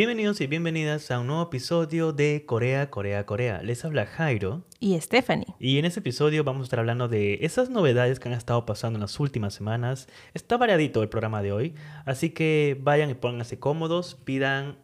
Bienvenidos y bienvenidas a un nuevo episodio de Corea, Corea, Corea. Les habla Jairo. Y Stephanie. Y en este episodio vamos a estar hablando de esas novedades que han estado pasando en las últimas semanas. Está variadito el programa de hoy, así que vayan y pónganse cómodos, pidan,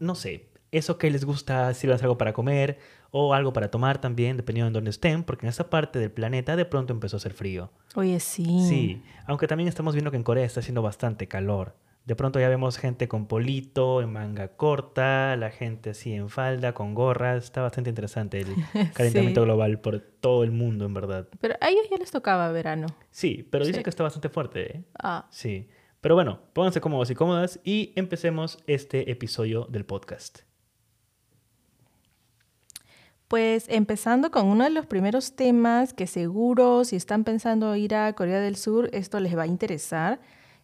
no sé, eso que les gusta, si les algo para comer o algo para tomar también, dependiendo de dónde estén, porque en esa parte del planeta de pronto empezó a hacer frío. Oye, sí. Sí, aunque también estamos viendo que en Corea está haciendo bastante calor. De pronto ya vemos gente con polito, en manga corta, la gente así en falda, con gorras. Está bastante interesante el calentamiento global por todo el mundo, en verdad. Pero a ellos ya les tocaba verano. Sí, pero dice que está bastante fuerte. ¿eh? Ah. Sí. Pero bueno, pónganse cómodos y cómodas y empecemos este episodio del podcast. Pues empezando con uno de los primeros temas que seguro si están pensando ir a Corea del Sur, esto les va a interesar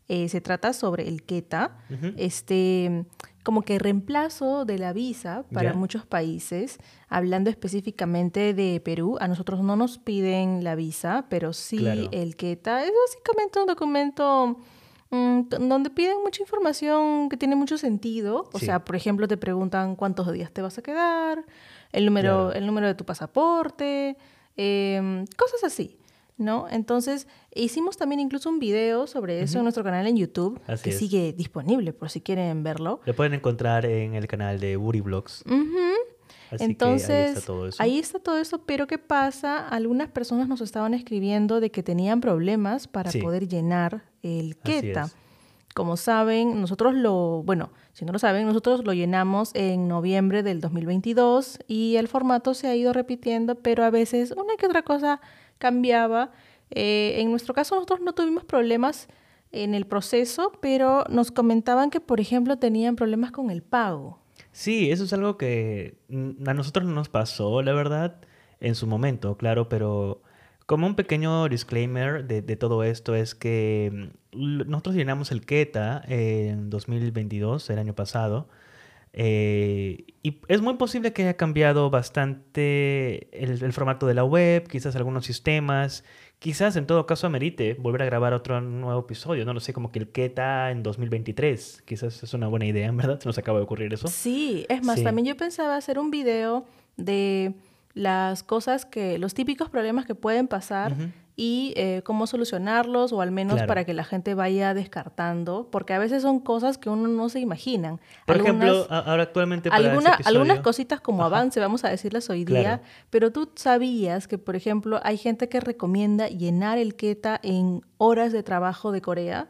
eh, se trata sobre el KETA, este, como que reemplazo de la visa para muchos países. Hablando específicamente de Perú, a nosotros no nos piden la visa, pero sí el KETA. Es básicamente un documento mm, donde piden mucha información que tiene mucho sentido. O sea, por ejemplo, te preguntan cuántos días te vas a quedar, el número, el número de tu pasaporte, em, cosas así. ¿No? Entonces, hicimos también incluso un video sobre eso en nuestro canal en YouTube, que sigue disponible por si quieren verlo. Lo pueden encontrar en el canal de Buri Vlogs. Entonces, ahí está, todo eso. ahí está todo eso, pero ¿qué pasa? Algunas personas nos estaban escribiendo de que tenían problemas para poder llenar el KETA. Como saben, nosotros lo, bueno, si no lo saben, nosotros lo llenamos en noviembre del 2022 y el formato se ha ido repitiendo, pero a veces una que otra cosa cambiaba. Eh, en nuestro caso nosotros no tuvimos problemas en el proceso, pero nos comentaban que, por ejemplo, tenían problemas con el pago. Sí, eso es algo que a nosotros no nos pasó, la verdad, en su momento, claro, pero como un pequeño disclaimer de, de todo esto es que mm, nosotros llenamos el KETA en 2022, el año pasado, eh, y es muy posible que haya cambiado bastante el, formato de la web, quizás algunos sistemas, quizás en todo caso amerite volver a grabar otro nuevo episodio, no lo sé, como que el Keta en 2023, quizás es una buena idea, verdad, se nos acaba de ocurrir eso. Sí, es más, también yo pensaba hacer un video de las cosas que, los típicos problemas que pueden pasar y eh, cómo solucionarlos o al menos para que la gente vaya descartando, porque a veces son cosas que uno no se imaginan. Por ejemplo, ahora actualmente para algunas cositas como avance, vamos a decirlas hoy día, pero tú sabías que, por ejemplo, hay gente que recomienda llenar el KETA en horas de trabajo de Corea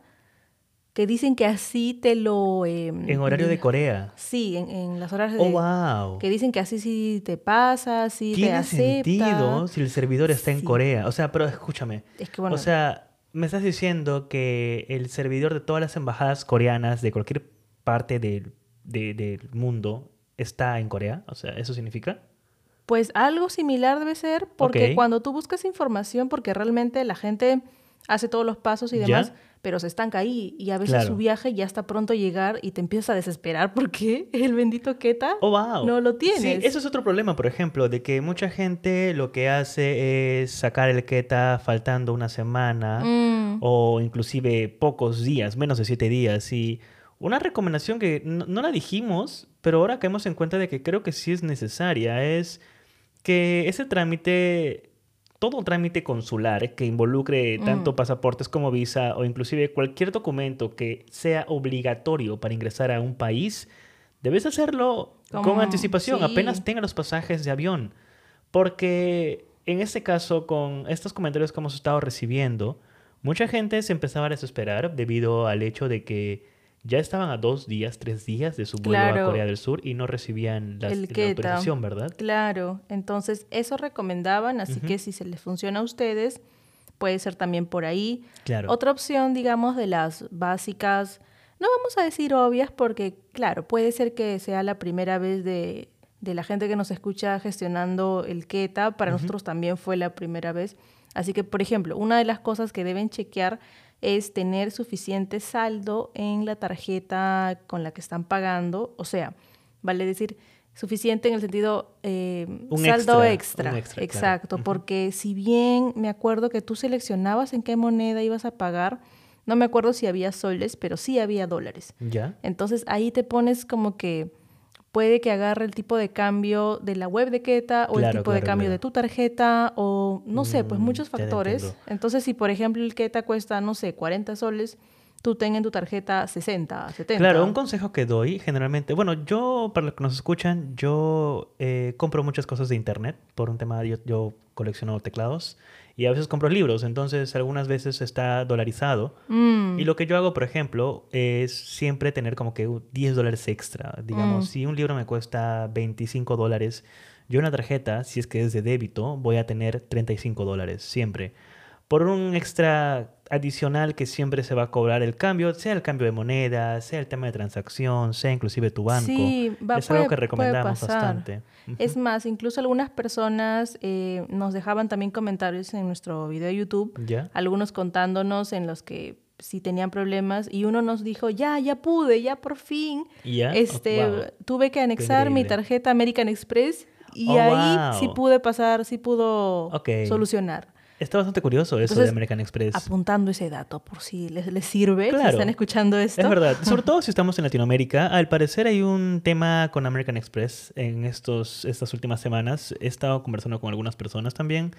que dicen que así te lo... Em, en horario de Corea. Sí, en, las horas de... Oh, wow. Que dicen que así sí te pasa, sí te acepta. Tiene sentido si el servidor está en Corea. O sea, pero escúchame. Es que bueno... O sea, me estás diciendo que el servidor de todas las embajadas coreanas de cualquier parte del, mundo está en Corea. O sea, ¿eso significa? Pues algo similar debe ser, porque cuando tú buscas información, porque realmente la gente hace todos los pasos y demás pero se estanca ahí y a veces su viaje ya está pronto a llegar y te empiezas a desesperar porque el bendito Keta oh, no lo tiene. Sí, eso es otro problema, por ejemplo, de que mucha gente lo que hace es sacar el Keta faltando una semana mm. o inclusive pocos días, menos de siete días. Y una recomendación que no, no la dijimos, pero ahora caemos en cuenta de que creo que sí es necesaria, es que ese trámite todo trámite consular que involucre tanto mm. pasaportes como visa o inclusive cualquier documento que sea obligatorio para ingresar a un país, debes hacerlo con anticipación, apenas tenga los pasajes de avión. Porque en este caso, con estos comentarios que hemos estado recibiendo, mucha gente se empezaba a desesperar debido al hecho de que ya estaban a dos días, tres días de su vuelo a Corea del Sur y no recibían la autorización, ¿verdad? Claro, entonces eso recomendaban, así que si se les funciona a ustedes, puede ser también por ahí. Claro. Otra opción, digamos, de las básicas, no vamos a decir obvias porque, claro, puede ser que sea la primera vez de, de la gente que nos escucha gestionando el KETA, para nosotros también fue la primera vez. Así que, por ejemplo, una de las cosas que deben chequear es tener suficiente saldo en la tarjeta con la que están pagando, o sea, vale decir suficiente en el sentido eh, saldo extra, exacto, porque si bien me acuerdo que tú seleccionabas en qué moneda ibas a pagar, no me acuerdo si había soles, pero sí había dólares. Ya. Entonces ahí te pones como que puede que agarre el tipo de cambio de la web de Keta o el tipo de cambio de tu tarjeta o no sé, pues mm, muchos factores. Entonces, si por ejemplo el Keta cuesta, no sé, 40 soles, tú ten en tu tarjeta 60, 70. Claro, un consejo que doy generalmente, bueno, yo, para los que nos escuchan, yo eh, compro muchas cosas de internet por un tema, yo, yo colecciono teclados y a veces compro libros, entonces algunas veces está dolarizado. Mm. Y lo que yo hago, por ejemplo, es siempre tener como que 10 dólares extra. Digamos, mm. si un libro me cuesta 25 dólares, yo una tarjeta, si es que es de débito, voy a tener 35 dólares, siempre por un extra adicional que siempre se va a cobrar el cambio, sea el cambio de moneda, sea el tema de transacción, sea inclusive tu banco. Sí, es algo que recomendamos bastante. Es más, incluso algunas personas eh, nos dejaban también comentarios en nuestro video de YouTube, algunos contándonos en los que si tenían problemas y uno nos dijo, ya, ya pude, ya por fin, este, tuve que anexar mi tarjeta American Express y oh, ahí sí pude pasar, sí pudo solucionar. Está bastante curioso eso de American Express. Apuntando ese dato por si les, les sirve, si están escuchando esto. Es verdad, sobre todo si estamos en Latinoamérica. Al parecer hay un tema con American Express en estos, estas últimas semanas. He estado conversando con algunas personas también.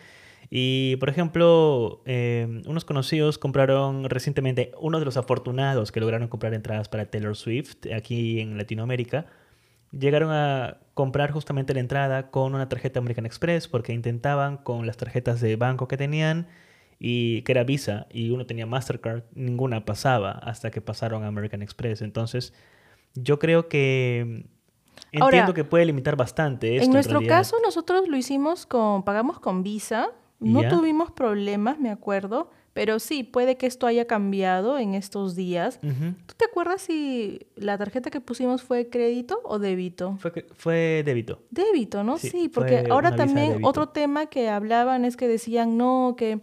Y, por ejemplo, eh, unos conocidos compraron recientemente, uno de los afortunados que lograron comprar entradas para Taylor Swift aquí en Latinoamérica llegaron a comprar justamente la entrada con una tarjeta American Express porque intentaban con las tarjetas de banco que tenían y que era Visa y uno tenía Mastercard, ninguna pasaba hasta que pasaron a American Express. Entonces, yo creo que entiendo que puede limitar bastante En nuestro caso, nosotros lo hicimos con, pagamos con Visa, no tuvimos problemas, me acuerdo. Pero sí, puede que esto haya cambiado en estos días. ¿Tú te acuerdas si la tarjeta que pusimos fue crédito o débito? Fue, fue débito. Débito, ¿no? Sí, porque ahora también otro tema que hablaban es que decían, no, que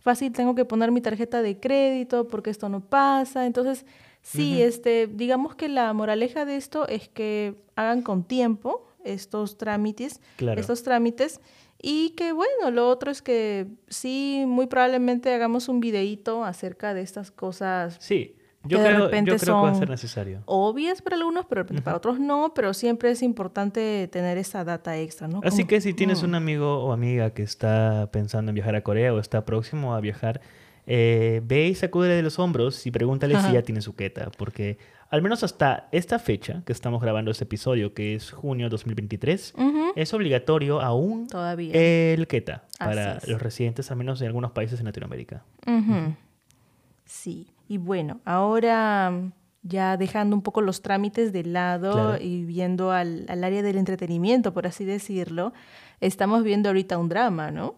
fácil tengo que poner mi tarjeta de crédito porque esto no pasa. Entonces, sí, este, digamos que la moraleja de esto es que hagan con tiempo estos trámites, estos trámites y que bueno, lo otro es que sí, muy probablemente hagamos un videíto acerca de estas cosas. Sí. Yo creo, yo creo que va a ser necesario. Obvias para algunos, pero para otros no, pero siempre es importante tener esa data extra, ¿no? Así que si tienes mm. un amigo o amiga que está pensando en viajar a Corea o está próximo a viajar, eh, ve y sacúdele de los hombros y pregúntale si ya tiene su queta, porque al menos hasta esta fecha que estamos grabando este episodio, que es junio 2023, es obligatorio aún el queta para los residentes, al menos en algunos países en Latinoamérica. Sí, y bueno, ahora ya dejando un poco los trámites de lado y viendo al, al área del entretenimiento, por así decirlo, estamos viendo ahorita un drama, ¿no?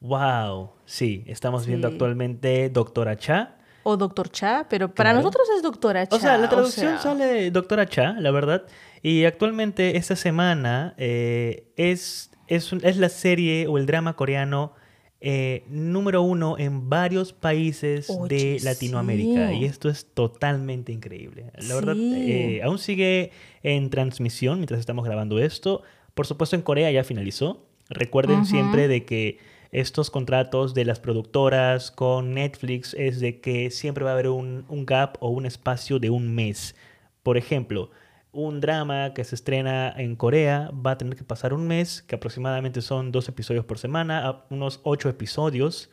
Wow, sí, estamos viendo actualmente Doctora Cha. O Doctor Cha, pero para nosotros es Doctora Cha. O sea, la traducción sale Doctora Cha, la verdad. Y actualmente esta semana eh, es, es, es, la serie o el drama coreano eh, número uno en varios países de Latinoamérica. Y esto es totalmente increíble. La verdad, eh, aún sigue en transmisión mientras estamos grabando esto. Por supuesto, en Corea ya finalizó. Recuerden siempre de que estos contratos de las productoras con Netflix es de que siempre va a haber un, gap o un espacio de un mes. Por ejemplo, un drama que se estrena en Corea va a tener que pasar un mes, que aproximadamente son dos episodios por semana, unos ocho episodios,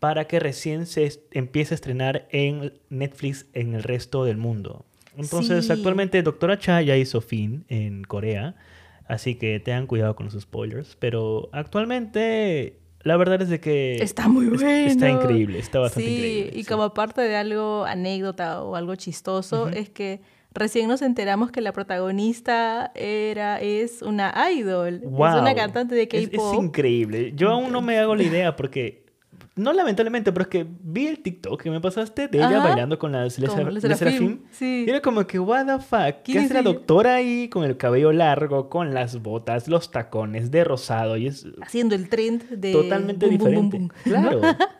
para que recién se empiece a estrenar en Netflix en el resto del mundo. Entonces, actualmente Doctora Cha ya hizo fin en Corea, así que tengan cuidado con los spoilers, pero actualmente la verdad es de que... Está muy bueno. Está increíble, está bastante increíble. Y como parte de algo anécdota o algo chistoso, es que recién nos enteramos que la protagonista era, es una idol. Es una cantante de K-pop. es, increíble. Yo aún no me hago la idea porque no lamentablemente, pero es que vi el TikTok que me pasaste de ella bailando con la Celeste Sí. Y era como que, what the fuck, ¿qué hace la doctora ahí con el cabello largo, con las botas, los tacones de rosado? Y es... Haciendo el trend de... Totalmente diferente. claro.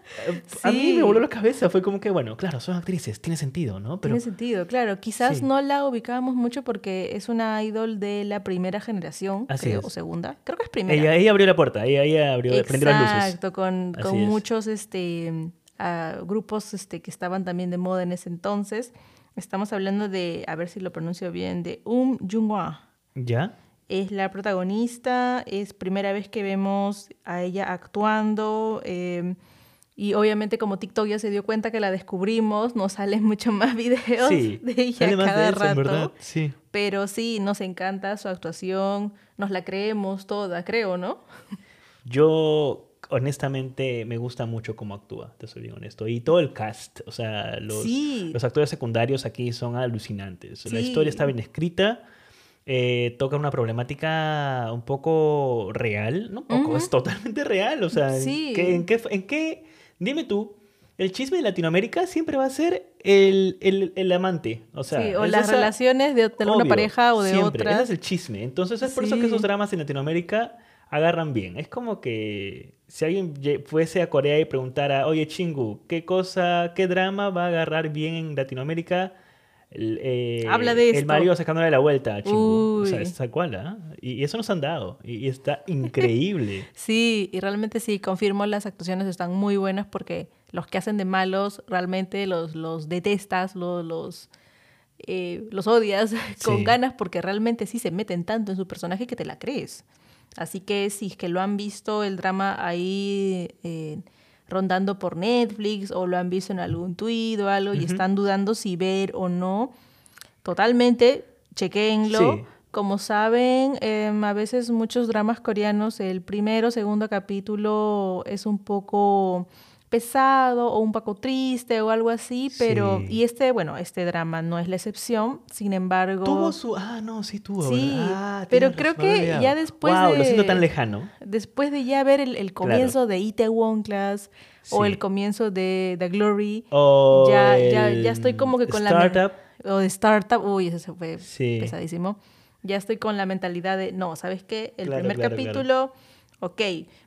A mí me voló la cabeza. Fue como que, bueno, claro, son actrices, tiene sentido, ¿no? Tiene sentido, claro. Quizás no la ubicábamos mucho porque es una idol de la primera generación, creo, o segunda. Creo que es primera. Ella, abrió la puerta, ella, abrió, prendió las luces. Exacto, con, con muchos este, grupos este, que estaban también de moda en ese entonces. Estamos hablando de, a ver si lo pronuncio bien, de Um Junghwa. ¿Ya? Es la protagonista, es primera vez que vemos a ella actuando. Em, y obviamente como TikTok ya se dio cuenta que la descubrimos, nos salen mucho más videos de ella cada rato. Sí. Pero sí, nos encanta su actuación, nos la creemos toda, creo, ¿no? Yo honestamente me gusta mucho cómo actúa, te soy bien honesto. Y todo el cast, o sea, los, los actores secundarios aquí son alucinantes. La historia está bien escrita. Eh, toca una problemática un poco real, no poco, es totalmente real, o sea, ¿en, qué, ¿en, qué, Dime tú, el chisme de Latinoamérica siempre va a ser el, el, amante, o sea... Sí, o las relaciones de, una pareja o de otra. Ese es el chisme, entonces es por eso que esos dramas en Latinoamérica agarran bien. Es como que si alguien fuese a Corea y preguntara, oye Chingu, ¿qué cosa, qué drama va a agarrar bien en Latinoamérica? El, eh, Habla de esto. El marido sacándole la vuelta Chingu. O sea, cual, ¿ah? y, eso nos han dado. Y, está increíble. sí, y realmente sí, confirmo, las actuaciones están muy buenas porque los que hacen de malos realmente los, los detestas, los... los eh, los odias con ganas porque realmente sí se meten tanto en su personaje que te la crees. Así que si es que lo han visto el drama ahí eh, rondando por Netflix o lo han visto en algún tuit o algo y están dudando si ver o no, totalmente, chequenlo. Como saben, em, a veces muchos dramas coreanos, el primero o segundo capítulo es un poco pesado o un poco triste o algo así, pero y este, bueno, este drama no es la excepción, sin embargo... Tuvo su... Ah, no, sí tuvo. Sí, ah, pero creo que ya después wow, de... lo siento tan lejano. Después de ya ver el, comienzo de Itaewon Class o el comienzo de The Glory, ya, ya, ya estoy como que con startup. la... O de Startup, uy, ese fue pesadísimo. Ya estoy con la mentalidad de, no, ¿sabes qué? El primer capítulo ok,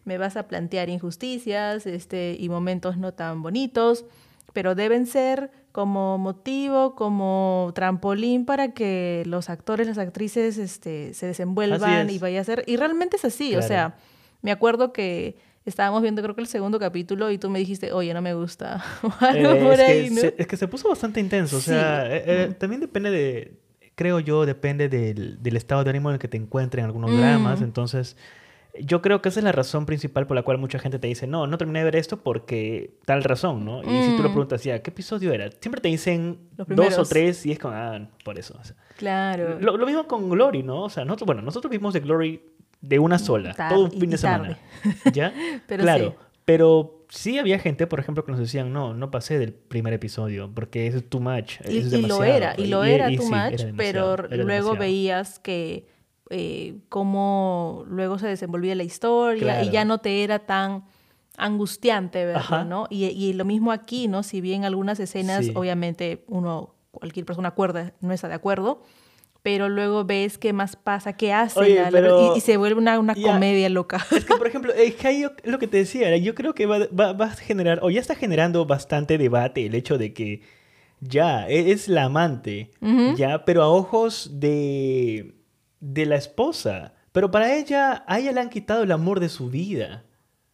me vas a plantear injusticias este, y momentos no tan bonitos, pero deben ser como motivo, como trampolín para que los actores, las actrices este, se desenvuelvan y vaya a ser... Y realmente es así, o sea, me acuerdo que estábamos viendo creo que el segundo capítulo y tú me dijiste, oye, no me gusta. Eh, es, que se, puso bastante intenso, o sea, eh, eh, también depende de, creo yo, depende del, estado de ánimo en el que te encuentres en algunos dramas, mm. entonces yo creo que esa es la razón principal por la cual mucha gente te dice, no, no terminé de ver esto porque tal razón, ¿no? Y si tú lo mm. preguntas, ya, ¿qué episodio era? Siempre te dicen dos o tres y es con, ah, por eso. claro. Lo, mismo con Glory, ¿no? O sea, nosotros, bueno, nosotros vimos de Glory de una sola, todo un fin de semana. ¿Ya? pero claro. Pero sí había gente, por ejemplo, que nos decían, no, no pasé del primer episodio porque es too much. Y, lo era, y lo era too much, pero luego veías que eh, cómo luego se desenvolvía la historia y ya no te era tan angustiante verlo, ¿no? Y, lo mismo aquí, ¿no? Si bien algunas escenas, obviamente, uno, cualquier persona acuerda, no está de acuerdo, pero luego ves qué más pasa, qué hace, y, se vuelve una, una comedia loca. Es que, por ejemplo, es que lo que te decía, yo creo que va, va, a generar, o ya está generando bastante debate el hecho de que ya, e, es la amante, ya, pero a ojos de de la esposa. Pero para ella, a ella le han quitado el amor de su vida.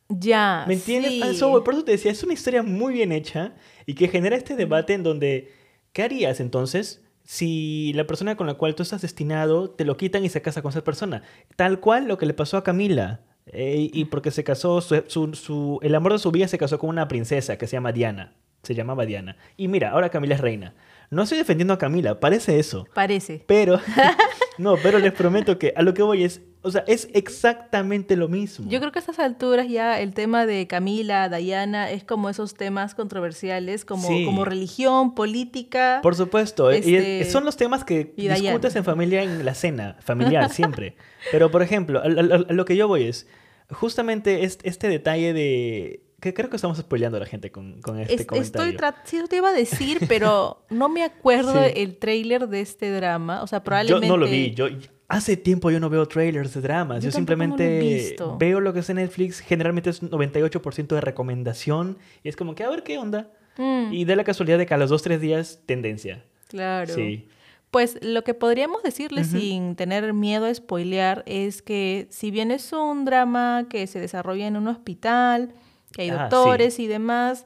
Ya. ¿Me entiendes? Por eso te decía, es una historia muy bien hecha y que genera este debate en donde, ¿qué harías entonces si la persona con la cual tú estás destinado te lo quitan y se casa con esa persona? Tal cual lo que le pasó a Camila. Eh, y porque se casó, su, el amor de su vida se casó con una princesa que se llama Diana. Se llamaba Diana. Y mira, ahora Camila es reina. No estoy defendiendo a Camila, parece eso. Parece. Pero, no, pero les prometo que a lo que voy es, o sea, es exactamente lo mismo. Yo creo que a estas alturas ya el tema de Camila, Diana, es como esos temas controversiales, como, como religión, política. Por supuesto, y este, son los temas que discutes en familia en la cena, familiar, siempre. Pero, por ejemplo, a, lo que yo voy es, justamente este detalle de que creo que estamos spoileando a la gente con, con este comentario. Estoy sí, te iba a decir, pero no me acuerdo el tráiler de este drama. O sea, probablemente... Yo no lo vi. Yo, hace tiempo yo no veo trailers de dramas. Yo, simplemente veo lo que es en Netflix. Generalmente es 98% de recomendación. Y es como que a ver qué onda. Mm. Y de la casualidad de que a los dos, tres días, tendencia. Claro. Sí. Pues lo que podríamos decirle sin tener miedo a spoilear es que si bien es un drama que se desarrolla en un hospital que hay ah, doctores y demás.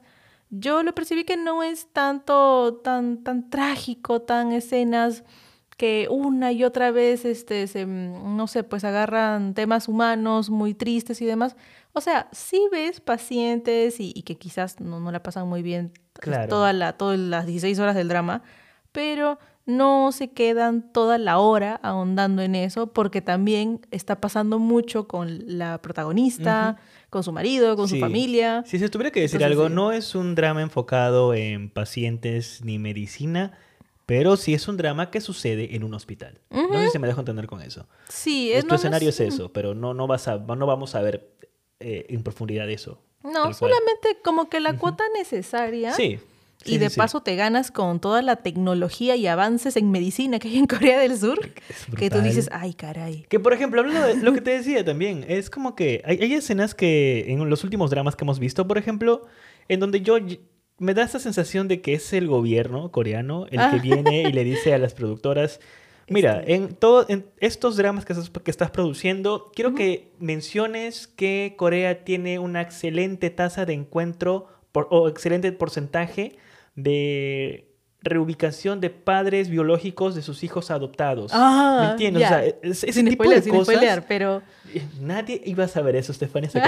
Yo lo percibí que no es tanto tan, tan trágico, tan escenas que una y otra vez, este, se, mm, no sé, pues agarran temas humanos muy tristes y demás. O sea, sí ves pacientes y, que quizás no, no, la pasan muy bien toda la, todas las 16 horas del drama, pero no se quedan toda la hora ahondando en eso porque también está pasando mucho con la protagonista, con su marido, con su familia. Si se tuviera que decir algo, no es un drama enfocado en pacientes ni medicina, pero sí es un drama que sucede en un hospital. No sé si me dejo entender con eso. Sí, es, escenario es eso, pero no, no, vas a, no vamos a ver eh, en profundidad eso. No, solamente como que la cuota necesaria. Sí y de paso te ganas con toda la tecnología y avances en medicina que hay en Corea del Sur, que tú dices, ay, caray. Que por ejemplo, hablando de lo que te decía también, es como que hay, hay, escenas que en los últimos dramas que hemos visto, por ejemplo, en donde yo me da esa sensación de que es el gobierno coreano el que ah. viene y le dice a las productoras, mira, este. en todos estos dramas que estás, que estás produciendo, quiero que menciones que Corea tiene una excelente tasa de encuentro o excelente porcentaje de reubicación de padres biológicos de sus hijos adoptados. Ah, ¿Me entiendes? O sea, ese tipo de cosas. pero... Nadie iba a saber eso, Estefania.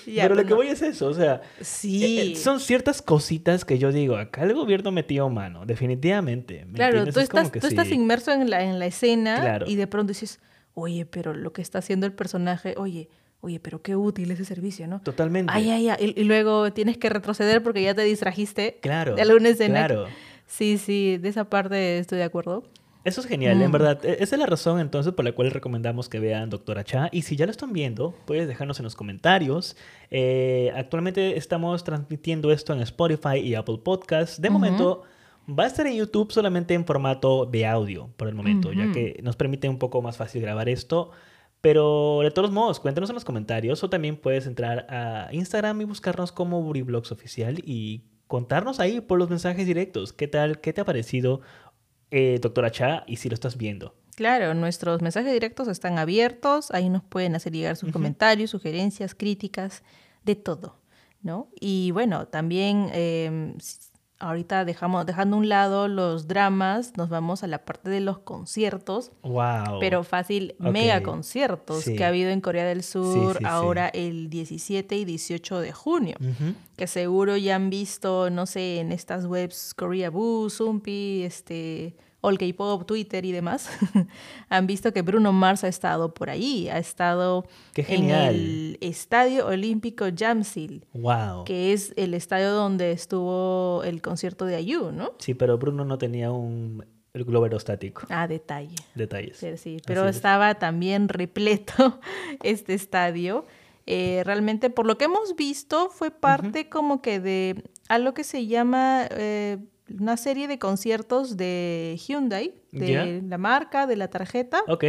pero lo que voy es eso, o sea, sí. Eh, son ciertas cositas que yo digo, acá el gobierno metió mano, definitivamente. claro, tú, estás, tú estás, inmerso en la, en la escena y de pronto dices, oye, pero lo que está haciendo el personaje, oye, oye, pero qué útil ese servicio, ¿no? Totalmente. Ay, ay, ay. Y, luego tienes que retroceder porque ya te distrajiste. Claro. De alguna escena. Claro. Sí, sí, de esa parte estoy de acuerdo. Eso es genial, en mm. verdad. E, esa es la razón entonces por la cual recomendamos que vean Doctora Cha. Y si ya lo están viendo, puedes dejarnos en los comentarios. Eh, actualmente estamos transmitiendo esto en Spotify y Apple Podcasts. De momento va a estar en YouTube solamente en formato de audio por el momento, ya que nos permite un poco más fácil grabar esto. Pero de todos modos, cuéntanos en los comentarios o también puedes entrar a Instagram y buscarnos como Buriblogs Oficial y contarnos ahí por los mensajes directos. ¿Qué tal? ¿Qué te ha parecido, eh, doctora Cha? Y si lo estás viendo. Claro, nuestros mensajes directos están abiertos. Ahí nos pueden hacer llegar sus comentarios, sugerencias, críticas, de todo. ¿no? Y bueno, también eh, ahorita dejamos, dejando a un lado los dramas, nos vamos a la parte de los conciertos. Wow. Pero fácil, mega conciertos que ha habido en Corea del Sur ahora el 17 y 18 de junio. Que seguro ya han visto, no sé, en estas webs Korea Boo, Sumpi, este All K-Pop, Twitter y demás, han visto que Bruno Mars ha estado por ahí, ha estado en el Estadio Olímpico Jamsil, wow. que es el estadio donde estuvo el concierto de Ayu, ¿no? Sí, pero Bruno no tenía un el globo aerostático. Ah, detalle. Detalles. Sí, sí. pero estaba también repleto este estadio. Eh, realmente, por lo que hemos visto, fue parte como que de algo que se llama eh, una serie de conciertos de Hyundai, de la marca, de la tarjeta. Ok.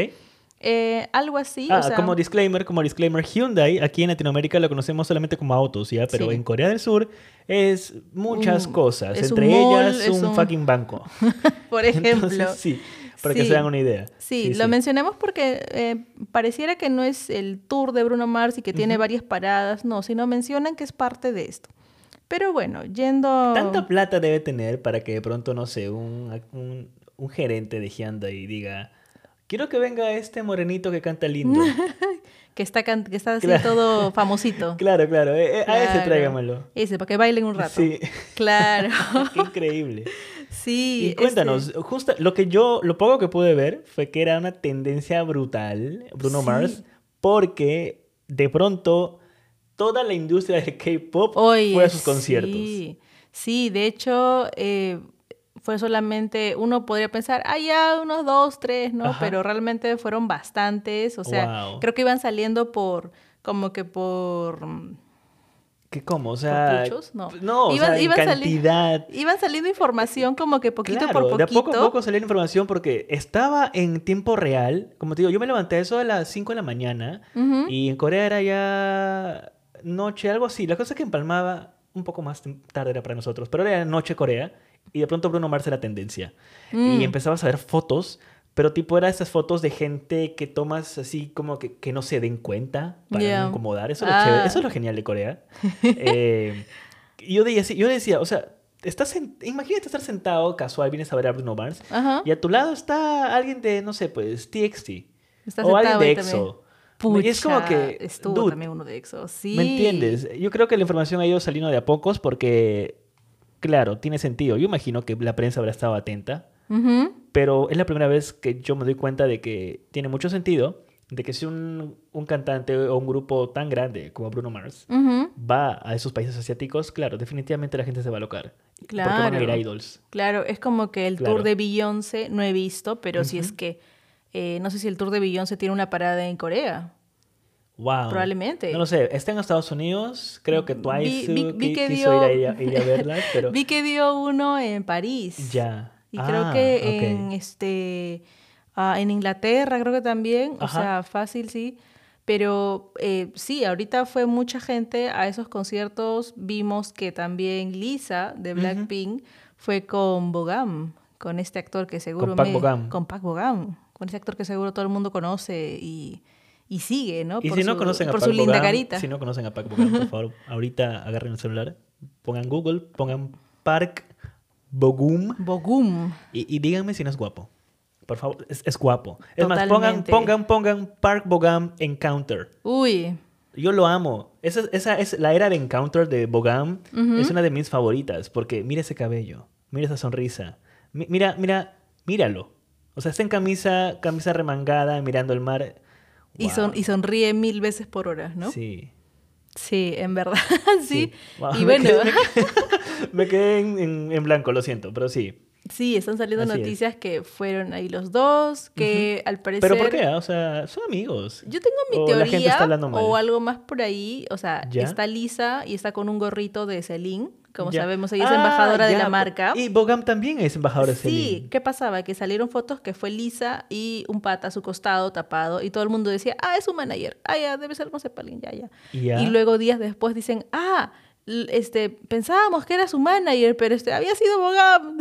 Eh, algo así. Ah, como disclaimer, como disclaimer, Hyundai aquí en Latinoamérica lo conocemos solamente como autos, ¿ya? Pero en Corea del Sur es muchas cosas, entre ellas un, fucking banco. Por ejemplo. sí, para que se hagan una idea. Sí, lo mencionamos porque eh, pareciera que no es el tour de Bruno Mars y que tiene varias paradas, no, sino mencionan que es parte de esto. Pero bueno, yendo... Tanta plata debe tener para que de pronto, no sé, un, un, gerente de Hyundai diga, quiero que venga este morenito que canta lindo. que está, que está así todo famosito. Claro, claro, eh, eh, a ese tráigamelo. Ese, para que bailen un rato. Sí. Claro. Qué increíble. Sí. Y cuéntanos, justo lo que yo, lo poco que pude ver fue que era una tendencia brutal, Bruno Mars, porque de pronto toda la industria del K-pop fue a sus conciertos. Sí, de hecho, eh, fue solamente, uno podría pensar, ah, ya, unos dos, tres, ¿no? Pero realmente fueron bastantes, o sea, creo que iban saliendo por, como que por... ¿Qué cómo? O sea, no, no iban, o sea, cantidad. iban saliendo información como que poquito por poquito. de a poco a poco salía información porque estaba en tiempo real. Como te digo, yo me levanté eso a las 5 de la mañana y en Corea era ya noche, algo así. La cosa es que empalmaba un poco más tarde era para nosotros, pero era noche Corea y de pronto Bruno Mars era tendencia. Y mm. empezabas a ver fotos, pero tipo era esas fotos de gente que tomas así como que, que no se den cuenta para no incomodar. Eso es, lo ah. Eso es lo genial de Corea. eh, yo, decía, yo decía, o sea, estás imagínate estar sentado casual, vienes a ver a Bruno Mars y a tu lado está alguien de, no sé, pues, TXT. o alguien de EXO. Y es como que. Estuvo también uno de EXO, sí. ¿Me entiendes? Yo creo que la información ha ido saliendo de a pocos porque, claro, tiene sentido. Yo imagino que la prensa habrá estado atenta. Pero es la primera vez que yo me doy cuenta de que tiene mucho sentido de que si un, un, cantante o un grupo tan grande como Bruno Mars va a esos países asiáticos, claro, definitivamente la gente se va a alocar. Claro. Porque van a ir a idols. Claro, es como que el tour de Beyoncé no he visto, pero si es que eh, no sé si el tour de Beyoncé tiene una parada en Corea. Wow. Probablemente. No lo sé. Está en Estados Unidos. Creo que Twice vi, que dio... ir, a, ir, a, verla. Pero... vi que dio uno en París. Ya. Y creo ah, que en este Ah, en Inglaterra creo que también, o sea, fácil sí. Pero eh, sí, ahorita fue mucha gente a esos conciertos. Vimos que también Lisa de Blackpink fue con Bogam, con este actor que seguro... Con Pac Bogam. Con Pac Bogam, con ese actor que seguro todo el mundo conoce y, y sigue, ¿no? Y por si no conocen a por su linda carita. Si no conocen a Pac por favor, ahorita agarren el celular, pongan Google, pongan Park Bogum. Bogum. y díganme si no es guapo. Por favor, es, guapo. Es más, pongan, pongan, pongan Park Bogam Encounter. Uy. Yo lo amo. Esa, esa es la era de Encounter de Bogam. Es una de mis favoritas porque mira ese cabello, mira esa sonrisa. mira, mira, míralo. O sea, está en camisa, camisa remangada, mirando el mar. Y, son, y sonríe mil veces por hora, ¿no? Sí. Sí, en verdad, sí. Y bueno. Me quedé, en, en, blanco, lo siento, pero sí. Sí, están saliendo noticias que fueron ahí los dos, que al parecer... ¿Pero por qué? O sea, son amigos. Yo tengo mi teoría o algo más por ahí. O sea, está Lisa y está con un gorrito de Celine. Como sabemos, ella es embajadora de la marca. Y Bogam también es embajadora de Celine. Sí, ¿qué pasaba? Que salieron fotos que fue Lisa y un pata a su costado tapado y todo el mundo decía, ah, es un manager. Ah, ya, debe ser Cepalín, ya, ya. Y luego días después dicen, ah, este, pensábamos que era su manager, pero este, había sido Bogam.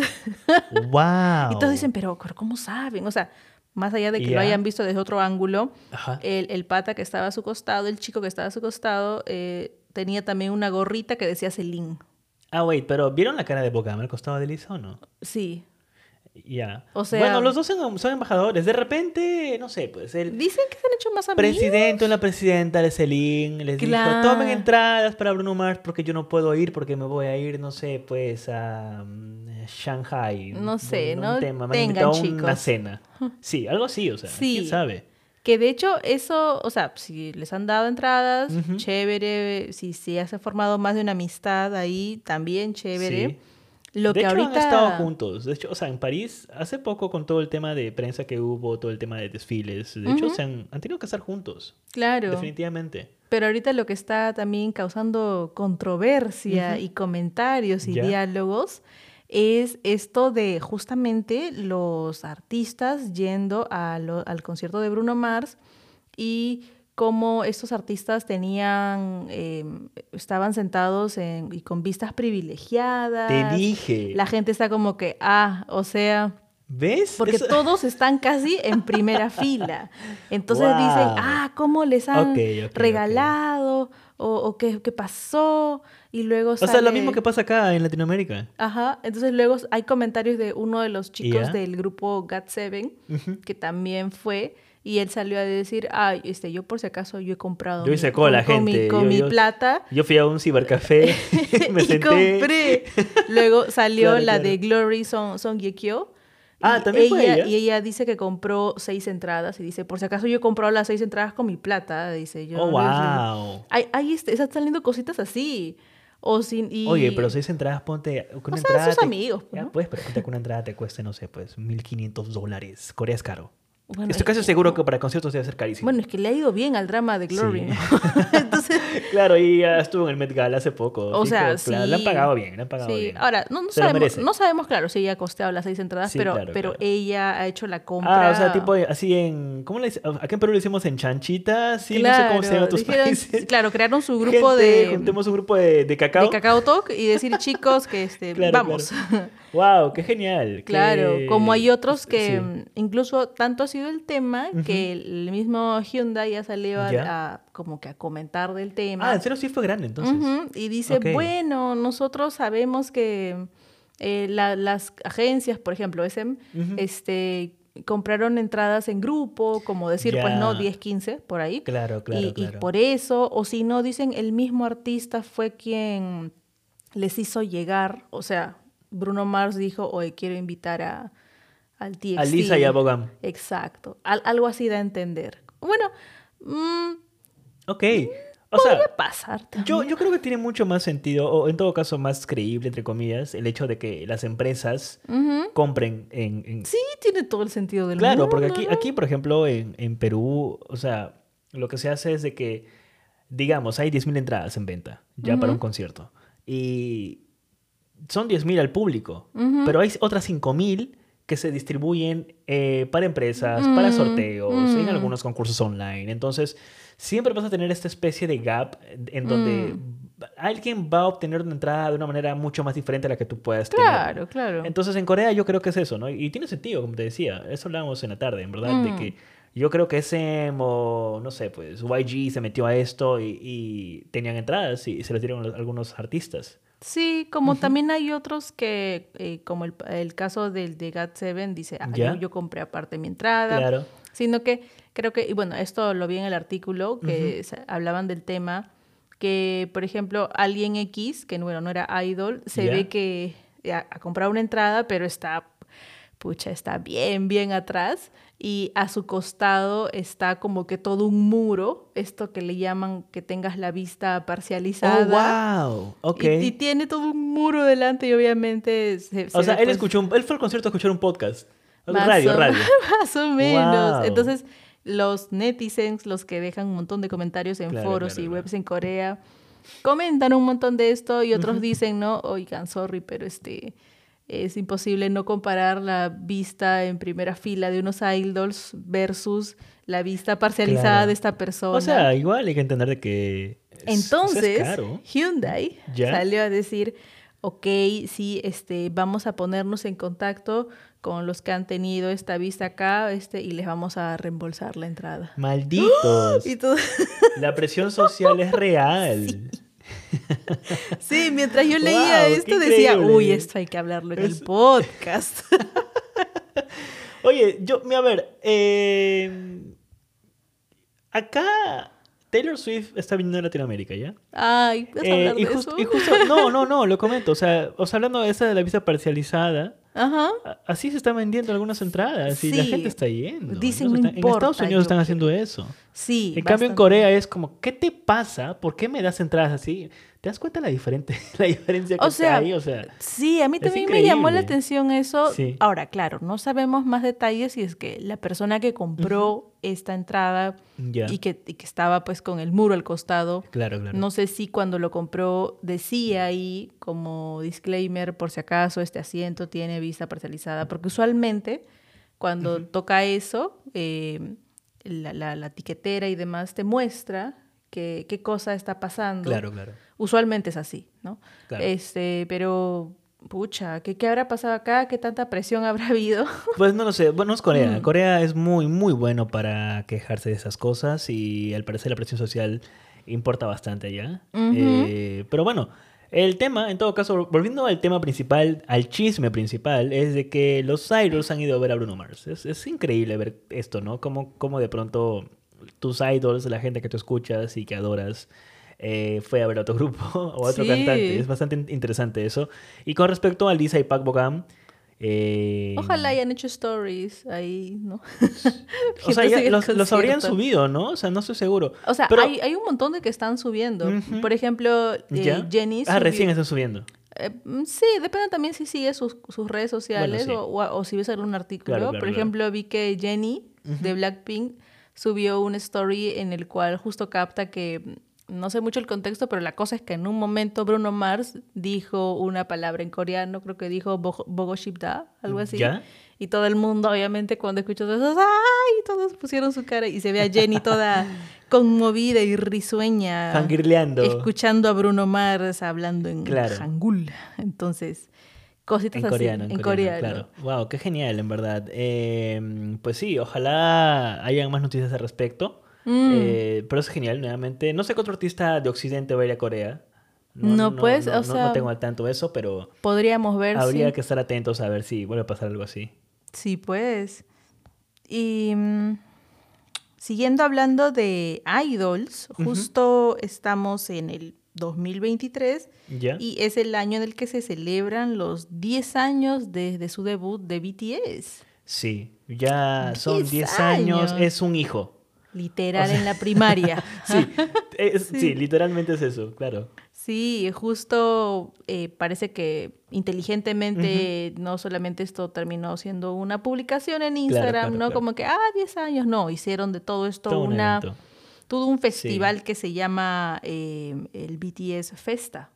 ¡Wow! y todos dicen, pero, ¿cómo saben? O sea, más allá de que lo hayan visto desde otro ángulo, el, el, pata que estaba a su costado, el chico que estaba a su costado, eh, tenía también una gorrita que decía Celine. Ah, wait, pero ¿vieron la cara de Bogam al costado de Lisa o no? Sí. Ya. O sea, bueno, los dos son, embajadores. De repente, no sé, pues el... Dicen que se han hecho más amigos. Presidente o la presidenta de Celine les dijo, tomen entradas para Bruno Mars porque yo no puedo ir porque me voy a ir, no sé, pues a mm, Shanghai. No sé, ¿no? tema. Me Tengan, chicos. una cena. Sí, algo así, o sea, sí. quién sabe. Que de hecho eso, o sea, si les han dado entradas, chévere. Si, se ha formado más de una amistad ahí, también chévere. Sí. Lo de que hecho, ahorita... han estado juntos. De hecho, o sea, en París, hace poco con todo el tema de prensa que hubo, todo el tema de desfiles, de hecho, se han, tenido que estar juntos. Claro. Definitivamente. Pero ahorita lo que está también causando controversia y comentarios y diálogos es esto de justamente los artistas yendo al concierto de Bruno Mars y cómo estos artistas tenían, em, estaban sentados y con vistas privilegiadas. Te dije. La gente está como que, ah, o sea... ¿Ves? Porque todos están casi en primera fila. Entonces dicen, ah, ¿cómo les han regalado? O, ¿qué, pasó? Y luego sale... O sea, lo mismo que pasa acá en Latinoamérica. Ajá. Entonces luego hay comentarios de uno de los chicos del grupo GAT7, que también fue y él salió a decir, ay, este, yo por si acaso yo he comprado. Yo hice cola, con, gente. Con mi, plata. Yo fui a un cibercafé, me y compré. Luego salió la de Glory Song, Song Yekyo. Ah, también ella, fue ella. Y ella dice que compró seis entradas y dice, por si acaso yo he comprado las seis entradas con mi plata, dice yo. Oh, wow. Hay, hay este, están saliendo cositas así. O sin, y... Oye, pero seis entradas, ponte... Con o sea, entrada sus amigos. Pues, ¿no? pues, pero ponte con una entrada te cueste, no sé, pues, 1.500 dólares. Corea es caro. Estoy casi seguro que para conciertos debe ser carísimo. Bueno, es que le ha ido bien al drama de Glory, Entonces... claro, y estuvo en el Met Gala hace poco. O sea, sí. Le han pagado bien, le han pagado sí. bien. Ahora, no, sabemos, no sabemos, claro, si ella ha costeado las seis entradas, pero, pero ella ha hecho la compra. Ah, o sea, tipo así en... ¿Cómo le Acá en Perú le decimos en chanchita, sí, no sé cómo se llama tus países. Claro, crearon su grupo de... Juntemos un grupo de, de cacao. De cacao talk y decir, chicos, que este, vamos. ¡Wow! ¡Qué genial! Claro, como hay otros que incluso tanto ha sido el tema que el mismo Hyundai ya salió a, como que a comentar del tema. Ah, en serio sí fue grande entonces. Y dice, bueno, nosotros sabemos que eh, las agencias, por ejemplo, SM, este, compraron entradas en grupo, como decir, pues no, 10, 15, por ahí. Claro, claro, y, claro. Y por eso, o si no, dicen, el mismo artista fue quien les hizo llegar, o sea, Bruno Mars dijo, oye, quiero invitar a, al TXT. A Lisa y a Bogam. Exacto, algo así da a entender. Bueno, mmm, ok. O Podría pasar Yo, yo creo que tiene mucho más sentido, o en todo caso más creíble, entre comillas, el hecho de que las empresas compren en, Sí, tiene todo el sentido del claro, mundo. Claro, porque aquí, aquí, por ejemplo, en, en, Perú, o sea, lo que se hace es de que, digamos, hay 10.000 entradas en venta ya para un concierto. Y son 10.000 al público, pero hay otras 5.000 que se distribuyen eh, para empresas, para sorteos, en algunos concursos online. Entonces, siempre vas a tener esta especie de gap en donde mm. alguien va a obtener una entrada de una manera mucho más diferente a la que tú puedas tener. Claro, claro. Entonces en Corea yo creo que es eso, ¿no? Y tiene sentido, como te decía, eso hablábamos en la tarde, en verdad, de mm. que yo creo que ese, o no sé, pues YG se metió a esto y, tenían entradas y se las dieron algunos artistas. Sí, como también hay otros que, eh, como el, caso del de GAT7, dice, ah, yo, yo, compré aparte mi entrada. Claro. Sino que creo que, y bueno, esto lo vi en el artículo, que hablaban del tema, que, por ejemplo, alguien X, que bueno, no era idol, se ve que ha, comprado una entrada, pero está, pucha, está bien, bien atrás, y a su costado está como que todo un muro, esto que le llaman que tengas la vista parcializada. Oh, wow, ok. Y, tiene todo un muro delante y obviamente... o sea, él, pues escuchó él fue al concierto a escuchar un podcast. Radio, radio. Más o menos. Entonces, los netizens, los que dejan un montón de comentarios en foros y webs en Corea, comentan un montón de esto y otros dicen, no, oigan, sorry, pero este es imposible no comparar la vista en primera fila de unos idols versus la vista parcializada de esta persona. O sea, igual hay que entender de que entonces Hyundai salió a decir, ok, sí, este, vamos a ponernos en contacto con los que han tenido esta vista acá este, y les vamos a reembolsar la entrada. Malditos. La presión social es real. Sí. mientras yo leía esto decía, uy, esto hay que hablarlo en el podcast. Oye, yo, a ver, eh, acá Taylor Swift está viniendo a Latinoamérica, ¿ya? Ay, ¿vas a eh, hablar y de eso? Y justo, no, no, no, lo comento. O sea, o sea, hablando de esa de la vista parcializada, Ajá. Así se están vendiendo algunas entradas y la gente está yendo. Dicen, En Estados Unidos están haciendo eso. Sí. En cambio, en Corea es como, ¿qué te pasa? ¿Por qué me das entradas así? ¿Te das cuenta la, diferente, la diferencia que sea, hay? O sea, sí, a mí también me llamó la atención eso. Ahora, claro, no sabemos más detalles si es que la persona que compró esta entrada y, que, y, que, estaba pues con el muro al costado, claro, claro. no sé si cuando lo compró decía ahí como disclaimer, por si acaso este asiento tiene vista parcializada, porque usualmente cuando toca eso, eh, la, la, la tiquetera y demás te muestra que, qué cosa está pasando. Claro, claro. Usualmente es así, ¿no? Este, pero pucha, ¿qué, ¿qué habrá pasado acá? ¿Qué tanta presión habrá habido? Pues no lo sé, bueno, es Corea. Mm. Corea es muy, muy bueno para quejarse de esas cosas y al parecer la presión social importa bastante allá. Eh, pero bueno, el tema, en todo caso, volviendo al tema principal, al chisme principal, es de que los idols han ido a ver a Bruno Mars. Es, es increíble ver esto, ¿no? Como, como de pronto tus idols, la gente que tú escuchas y que adoras, eh, fue a ver a otro grupo o a otro cantante. Es bastante interesante eso. Y con respecto a Lisa y Pac Bogam, eh... Ojalá hayan hecho stories ahí, ¿no? o sea, los, habrían subido, ¿no? O sea, no estoy seguro. O sea, hay, un montón de que están subiendo. Por ejemplo, eh, Jenny. Ah, recién están subiendo. Eh, mm, sí, depende también si sigues sus, redes sociales o, si ves algún artículo. Por ejemplo, vi que Jenny de Blackpink subió un story en el cual justo capta que no sé mucho el contexto, pero la cosa es que en un momento Bruno Mars dijo una palabra en coreano, creo que dijo Bogoshipda, algo así. Y todo el mundo, obviamente, cuando escuchó eso, ¡ay! Todos pusieron su cara y se ve a Jenny toda conmovida y risueña. Fangirleando. Escuchando a Bruno Mars hablando en hangul. Entonces, cositas en así. Coreano, en, coreano, Claro. Wow, qué genial, en verdad. Em, pues sí, ojalá hayan más noticias al respecto. Mm. Eh, pero es genial, nuevamente. No sé qué otro artista de Occidente va a ir a Corea. No, pues, o sea... No tengo al tanto eso, pero... Podríamos ver, Habría que estar atentos a ver si vuelve a pasar algo así. Sí, pues. Y... Mm, siguiendo hablando de idols, justo estamos en el 2023 y es el año en el que se celebran los 10 años desde su debut de BTS. Sí, ya son 10 años. es un hijo. Literal en la primaria. sí, sí. literalmente es eso, claro. Sí, justo eh, parece que inteligentemente no solamente esto terminó siendo una publicación en Instagram, no como que, ah, 10 años, no, hicieron de todo esto una todo un festival que se llama eh, el BTS Festa.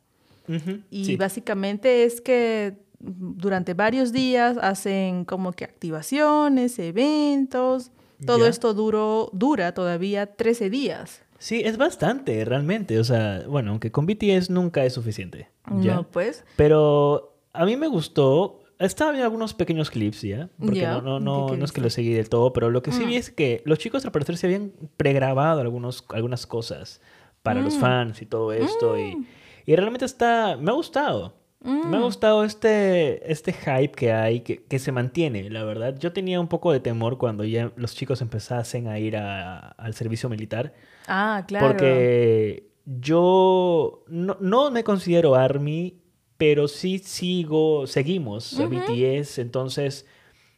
y básicamente es que durante varios días hacen como que activaciones, eventos. Todo esto duró, dura todavía 13 días. Sí, es bastante, realmente. O sea, bueno, aunque con BTS nunca es suficiente. ¿ya? No, pues. Pero a mí me gustó estaba viendo algunos pequeños clips, ¿ya? Porque no, no, no, no es que lo seguí del todo, pero lo que sí vi mm. es que los chicos al parecer se habían pregrabado algunos, algunas cosas para los mm. fans y todo esto. Y, mm. y, realmente está. Me ha gustado. Me ha gustado este, este hype que hay, que, que, se mantiene, la verdad. Yo tenía un poco de temor cuando ya los chicos empezasen a ir al servicio militar. Ah, claro. Porque yo no, no me considero Army pero sí sigo, seguimos a BTS, entonces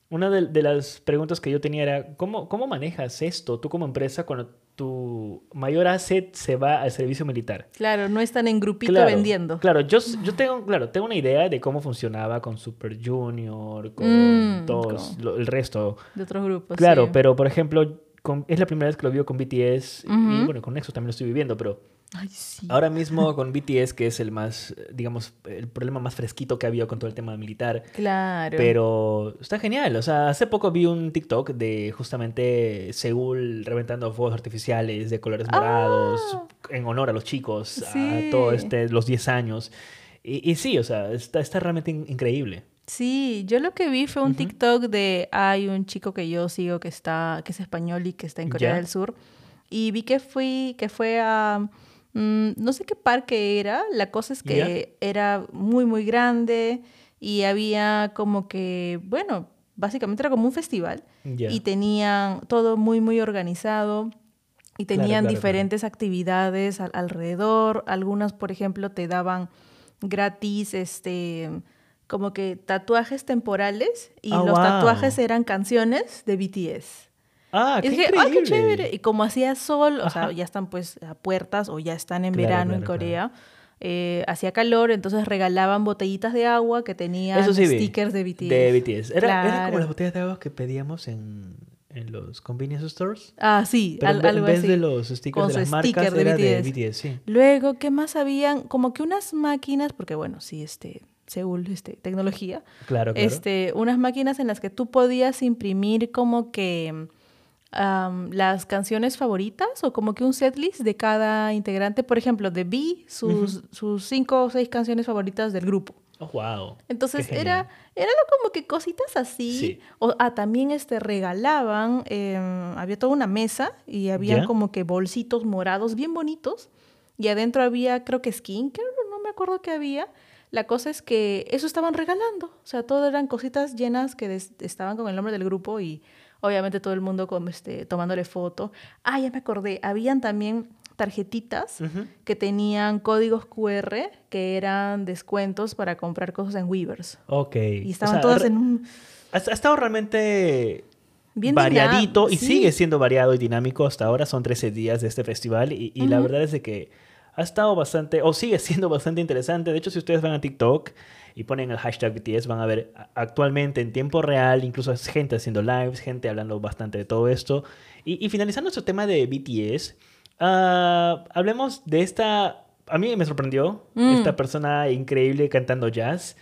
una de, las preguntas que yo tenía era, ¿cómo, ¿cómo manejas esto tú como empresa cuando tu mayor asset se va al servicio militar? Claro, no están en grupito vendiendo. Claro, yo, yo tengo, claro, tengo una idea de cómo funcionaba con Super Junior, con mm, todos, el resto. De otros grupos. Claro, pero por ejemplo, es la primera vez que lo vivo con BTS y bueno, con Nexus también lo estoy viviendo, pero Ahora mismo con BTS, que es el más, digamos, el problema más fresquito que ha habido con todo el tema militar. Claro. Pero está genial. O sea, hace poco vi un TikTok de justamente Seúl reventando fuegos artificiales de colores morados ah. en honor a los chicos, a todos este, los 10 años. Y, sí, o sea, está, está realmente increíble. Sí, yo lo que vi fue un TikTok de hay un chico que yo sigo que está que es español y que está en Corea del Sur y vi que fui que fue a Mm, no sé qué parque era, la cosa es que era muy, muy grande y había como que, bueno, básicamente era como un festival y tenían todo muy, muy organizado. Y tenían diferentes actividades alrededor. Algunas, por ejemplo, te daban gratis, este, como que tatuajes temporales. Y oh, los tatuajes eran canciones de BTS. Ah, qué y dije, qué chévere! Y como hacía sol, o sea, ya están pues a puertas o ya están en verano en Corea. Eh, hacía calor, entonces regalaban botellitas de agua que tenían stickers de BTS. De BTS. Era, como las botellas de agua que pedíamos en, en los convenience stores. Ah, sí, Pero en, vez de los stickers de las marcas, de era BTS. de BTS, sí. Luego, ¿qué más habían? Como que unas máquinas, porque bueno, sí, este, Seúl, este, tecnología. Claro, claro. Este, unas máquinas en las que tú podías imprimir como que las canciones favoritas o como que un setlist de cada integrante. Por ejemplo, de B, sus, sus cinco o seis canciones favoritas del grupo. Oh, wow. Entonces era, era como que cositas así. O ah, también este, regalaban, em, había toda una mesa y había como que bolsitos morados bien bonitos. Y adentro había, creo que skincare, no me acuerdo qué había. La cosa es que eso estaban regalando. O sea, todo eran cositas llenas que estaban con el nombre del grupo y obviamente todo el mundo como este, tomándole foto. Ah, ya me acordé, habían también tarjetitas que tenían códigos QR que eran descuentos para comprar cosas en Weavers. Ok. Y estaban todas en un... Ha, estado realmente Bien variadito y sigue siendo variado y dinámico hasta ahora. Son 13 días de este festival y, la verdad es de que ha estado bastante, o sigue siendo bastante interesante. De hecho, si ustedes van a TikTok y ponen el hashtag BTS, van a ver actualmente en tiempo real, incluso es gente haciendo lives, gente hablando bastante de todo esto. Y, finalizando nuestro tema de BTS, ah, hablemos de esta... A mí me sorprendió mm. esta persona increíble cantando jazz.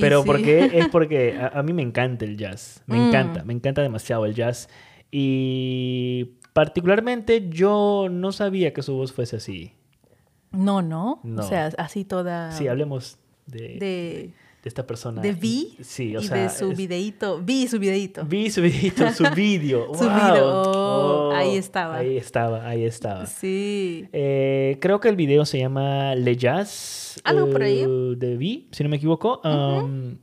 pero ¿por qué? Es porque a, mí me encanta el jazz. Me mm. encanta, me encanta demasiado el jazz. Y particularmente yo no sabía que su voz fuese así. No, no. O sea, así toda. Sí, hablemos de, de, esta persona. De Vi. Sí, o y sea. de su videíto. Vi su videíto. Vi su videíto, su vídeo. Su wow. video, oh, ahí estaba. Ahí estaba, ahí estaba. Sí. Eh, creo que el video se llama Le Jazz. Algo por ahí. eh, de Vi, si no me equivoco. Um,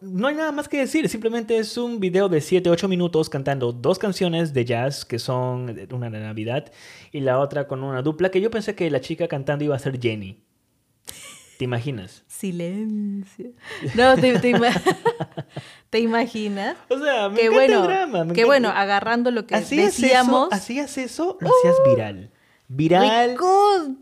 No hay nada más que decir, simplemente es un video de 7, 8 minutos cantando dos canciones de jazz que son una de Navidad y la otra con una dupla que yo pensé que la chica cantando iba a ser Jenny. ¿Te imaginas? Silencio. No, te, te ima- ¿te imaginas? O sea, me Que encanta bueno, el drama. me que encanta- bueno, agarrando lo que hacías decíamos. Eso, hacías eso, lo hacías viral. Viral.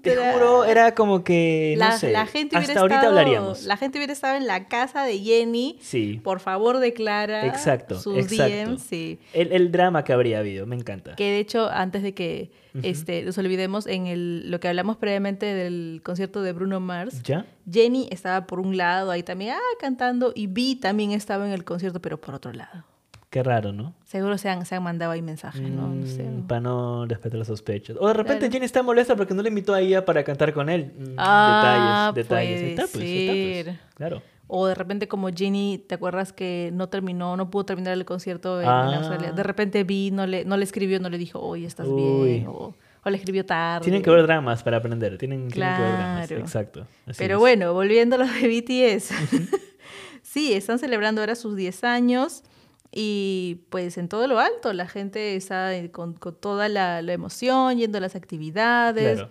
Te juro, era como que, no la, sé, la gente hasta ahorita estado, hablaríamos. La gente hubiera estado en la casa de Jenny. Sí. Por favor, declara Exacto, sus exacto. DMs. Sí. El, el drama que habría habido, me encanta. Que de hecho, antes de que este, nos olvidemos, en el, lo que hablamos previamente del concierto de Bruno Mars, ¿Ya? Jenny estaba por un lado ahí también ah, cantando y Vi también estaba en el concierto, pero por otro lado. Qué raro, ¿no? Seguro se han, se han mandado ahí mensajes, ¿no? No sé. Para no respetar las sospechas. O de repente Claro. Jenny está molesta porque no le invitó a ella para cantar con él. Mm, Ah, detalles, detalles. está, pues, está, pues. Claro. O de repente como Jenny, ¿te acuerdas que no terminó, no pudo terminar el concierto en, Ah. Australia? De repente Vi, no le, no le escribió, no le dijo, oye, estás Uy. bien. O, o le escribió tarde. Tienen que ver dramas para aprender. Tienen, tienen que ver dramas. Claro. Exacto. Así Pero es. bueno, volviendo a lo de BTS. sí, están celebrando ahora sus 10 años y pues en todo lo alto la gente está con, con toda la, la emoción, yendo a las actividades. Claro.